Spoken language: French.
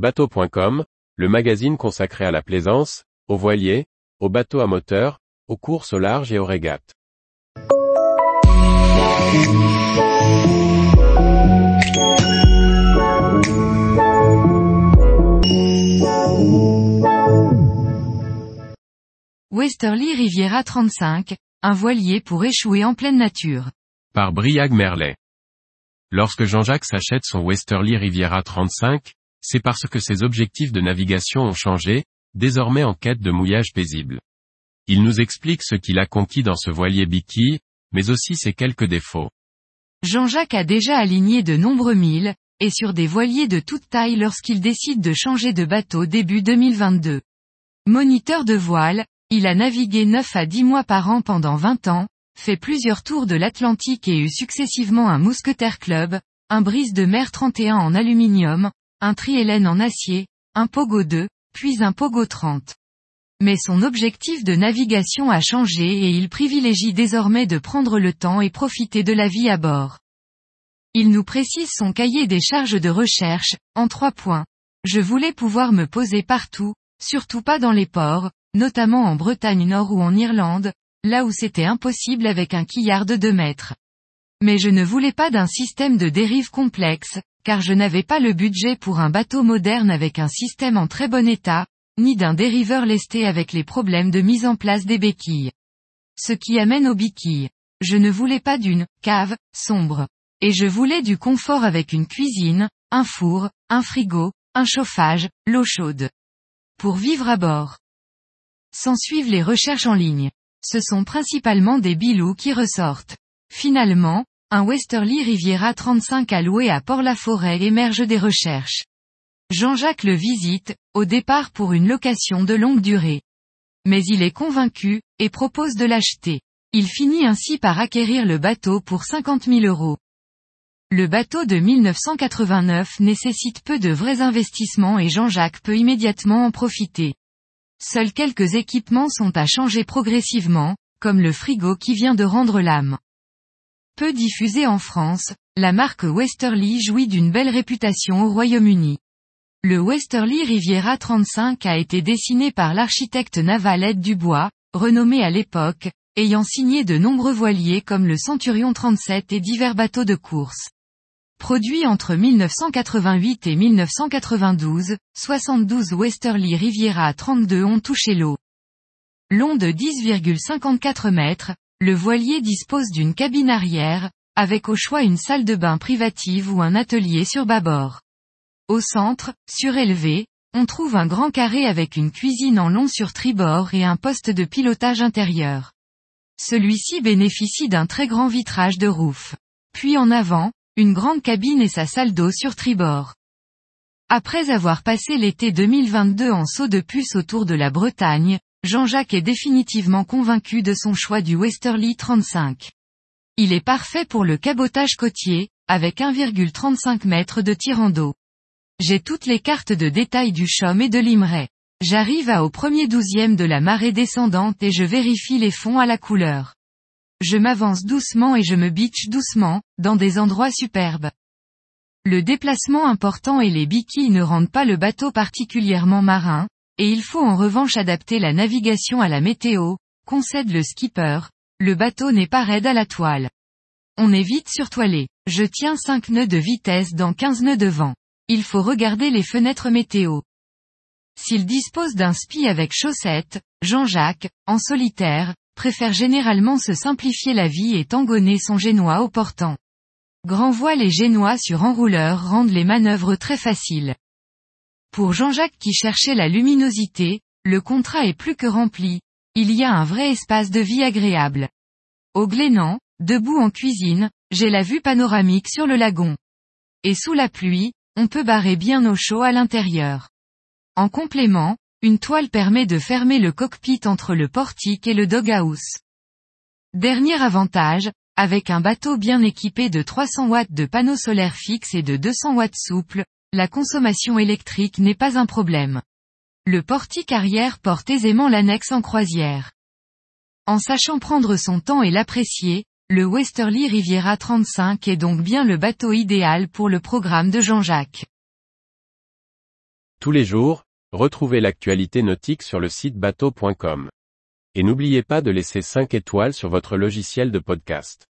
Bateau.com, le magazine consacré à la plaisance, aux voiliers, aux bateaux à moteur, aux courses au large et aux régates. Westerly Riviera 35, un voilier pour échouer en pleine nature. Par Briag Merlet. Lorsque Jean-Jacques s'achète son Westerly Riviera 35, c'est parce que ses objectifs de navigation ont changé, désormais en quête de mouillage paisible. Il nous explique ce qu'il a conquis dans ce voilier Bicky, mais aussi ses quelques défauts. Jean-Jacques a déjà aligné de nombreux milles, et sur des voiliers de toute taille lorsqu'il décide de changer de bateau début 2022. Moniteur de voile, il a navigué 9 à 10 mois par an pendant 20 ans, fait plusieurs tours de l'Atlantique et eu successivement un Mousquetaire Club, un brise de mer 31 en aluminium, un Triélène en acier, un Pogo 2, puis un Pogo 30. Mais son objectif de navigation a changé et il privilégie désormais de prendre le temps et profiter de la vie à bord. Il nous précise son cahier des charges de recherche, en trois points. Je voulais pouvoir me poser partout, surtout pas dans les ports, notamment en Bretagne Nord ou en Irlande, là où c'était impossible avec un quillard de 2 mètres. Mais je ne voulais pas d'un système de dérive complexe, car je n'avais pas le budget pour un bateau moderne avec un système en très bon état, ni d'un dériveur lesté avec les problèmes de mise en place des béquilles. Ce qui amène aux béquilles. Je ne voulais pas d'une cave sombre. Et je voulais du confort avec une cuisine, un four, un frigo, un chauffage, l'eau chaude. Pour vivre à bord. S'en suivent les recherches en ligne. Ce sont principalement des bilous qui ressortent. Finalement, un Westerly Riviera 35 à louer à Port-la-Forêt émerge des recherches. Jean-Jacques le visite, au départ pour une location de longue durée. Mais il est convaincu, et propose de l'acheter. Il finit ainsi par acquérir le bateau pour 50 000 euros. Le bateau de 1989 nécessite peu de vrais investissements et Jean-Jacques peut immédiatement en profiter. Seuls quelques équipements sont à changer progressivement, comme le frigo qui vient de rendre l'âme. Peu diffusée en France, la marque Westerly jouit d'une belle réputation au Royaume-Uni. Le Westerly Riviera 35 a été dessiné par l'architecte naval Ed Dubois, renommé à l'époque, ayant signé de nombreux voiliers comme le Centurion 37 et divers bateaux de course. Produit entre 1988 et 1992, 72 Westerly Riviera 32 ont touché l'eau. Long de 10,54 mètres, le voilier dispose d'une cabine arrière, avec au choix une salle de bain privative ou un atelier sur bâbord. Au centre, surélevé, on trouve un grand carré avec une cuisine en long sur tribord et un poste de pilotage intérieur. Celui-ci bénéficie d'un très grand vitrage de roof. Puis en avant, une grande cabine et sa salle d'eau sur tribord. Après avoir passé l'été 2022 en saut de puce autour de la Bretagne, Jean-Jacques est définitivement convaincu de son choix du Westerly 35. Il est parfait pour le cabotage côtier, avec 1,35 m de tirant d'eau. J'ai toutes les cartes de détail du CHOM et de l'Imray. J'arrive à au premier douzième de la marée descendante et je vérifie les fonds à la couleur. Je m'avance doucement et je me bitch doucement, dans des endroits superbes. Le déplacement important et les biquilles ne rendent pas le bateau particulièrement marin, et il faut en revanche adapter la navigation à la météo, concède le skipper, le bateau n'est pas raide à la toile. On est vite surtoilé. Je tiens 5 nœuds de vitesse dans 15 nœuds de vent. Il faut regarder les fenêtres météo. S'il dispose d'un spi avec chaussettes, Jean-Jacques, en solitaire, préfère généralement se simplifier la vie et tangonner son génois au portant. Grand voile et génois sur enrouleur rendent les manœuvres très faciles. Pour Jean-Jacques qui cherchait la luminosité, le contrat est plus que rempli, il y a un vrai espace de vie agréable. Au Glénan, debout en cuisine, j'ai la vue panoramique sur le lagon. Et sous la pluie, on peut barrer bien au chaud à l'intérieur. En complément, une toile permet de fermer le cockpit entre le portique et le doghouse. Dernier avantage, avec un bateau bien équipé de 300 watts de panneaux solaires fixes et de 200 watts souples, la consommation électrique n'est pas un problème. Le portique arrière porte aisément l'annexe en croisière. En sachant prendre son temps et l'apprécier, le Westerly Riviera 35 est donc bien le bateau idéal pour le programme de Jean-Jacques. Tous les jours, retrouvez l'actualité nautique sur le site bateau.com. Et n'oubliez pas de laisser 5 étoiles sur votre logiciel de podcast.